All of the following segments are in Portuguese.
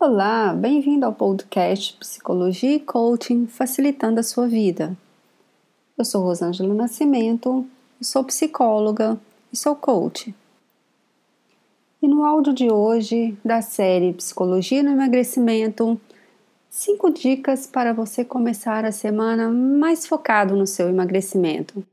Olá, bem-vindo ao podcast Psicologia e Coaching Facilitando a Sua Vida. Eu sou Rosângela Nascimento, sou psicóloga e sou coach. E no áudio de hoje, da série Psicologia no Emagrecimento, cinco dicas para você começar a semana mais focado no seu emagrecimento.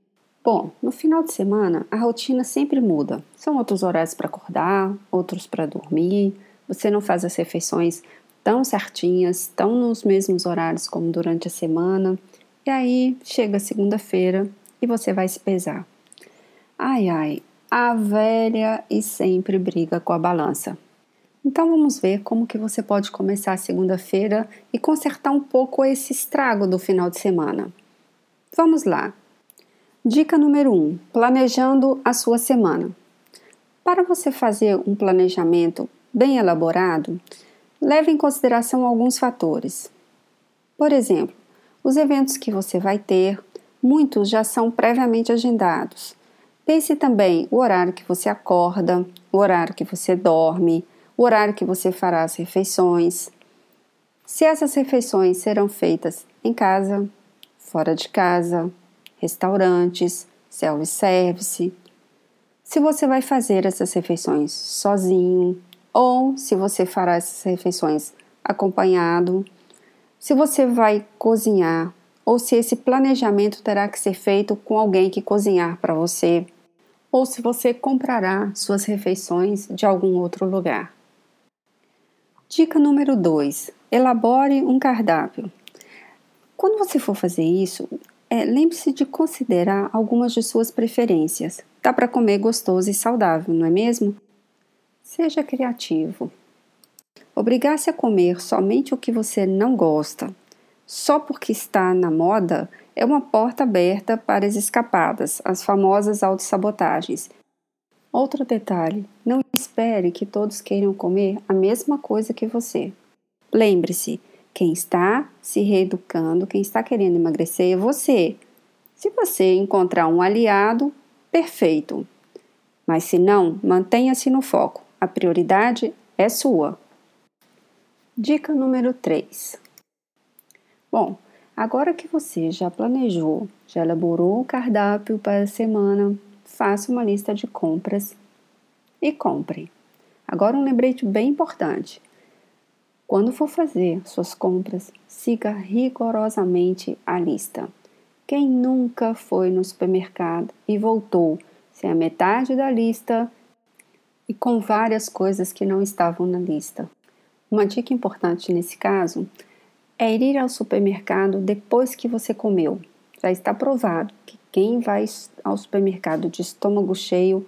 Bom, no final de semana a rotina sempre muda. São outros horários para acordar, outros para dormir você não faz as refeições tão certinhas, tão nos mesmos horários como durante a semana, e aí chega segunda-feira e você vai se pesar. Ai ai, a velha e sempre briga com a balança. Então vamos ver como que você pode começar a segunda-feira e consertar um pouco esse estrago do final de semana. Vamos lá. Dica número 1: um, planejando a sua semana. Para você fazer um planejamento bem elaborado, leve em consideração alguns fatores. Por exemplo, os eventos que você vai ter, muitos já são previamente agendados. Pense também o horário que você acorda, o horário que você dorme, o horário que você fará as refeições. Se essas refeições serão feitas em casa, fora de casa, restaurantes, self-service. Se você vai fazer essas refeições sozinho, ou se você fará essas refeições acompanhado, se você vai cozinhar ou se esse planejamento terá que ser feito com alguém que cozinhar para você, ou se você comprará suas refeições de algum outro lugar. Dica número 2: elabore um cardápio. Quando você for fazer isso, é, lembre-se de considerar algumas de suas preferências. Dá para comer gostoso e saudável, não é mesmo? Seja criativo. Obrigar-se a comer somente o que você não gosta, só porque está na moda, é uma porta aberta para as escapadas, as famosas autossabotagens. Outro detalhe: não espere que todos queiram comer a mesma coisa que você. Lembre-se, quem está se reeducando, quem está querendo emagrecer é você. Se você encontrar um aliado, perfeito. Mas se não, mantenha-se no foco. A prioridade é sua. Dica número 3. Bom, agora que você já planejou, já elaborou o cardápio para a semana, faça uma lista de compras e compre. Agora um lembrete bem importante. Quando for fazer suas compras, siga rigorosamente a lista. Quem nunca foi no supermercado e voltou sem a metade da lista e com várias coisas que não estavam na lista. Uma dica importante nesse caso é ir ao supermercado depois que você comeu. Já está provado que quem vai ao supermercado de estômago cheio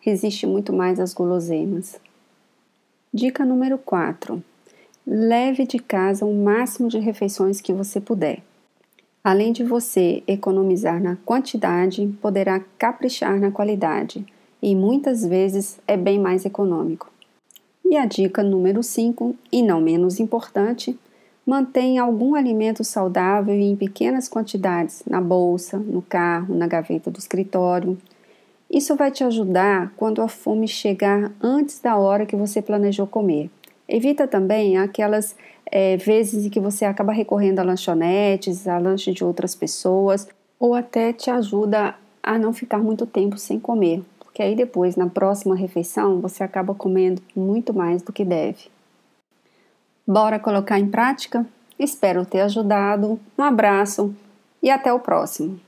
resiste muito mais às guloseimas. Dica número 4. Leve de casa o máximo de refeições que você puder. Além de você economizar na quantidade, poderá caprichar na qualidade e muitas vezes é bem mais econômico. E a dica número 5, e não menos importante, mantenha algum alimento saudável e em pequenas quantidades na bolsa, no carro, na gaveta do escritório. Isso vai te ajudar quando a fome chegar antes da hora que você planejou comer. Evita também aquelas é, vezes em que você acaba recorrendo a lanchonetes, a lanche de outras pessoas, ou até te ajuda a não ficar muito tempo sem comer, porque aí depois, na próxima refeição, você acaba comendo muito mais do que deve. Bora colocar em prática? Espero ter ajudado. Um abraço e até o próximo.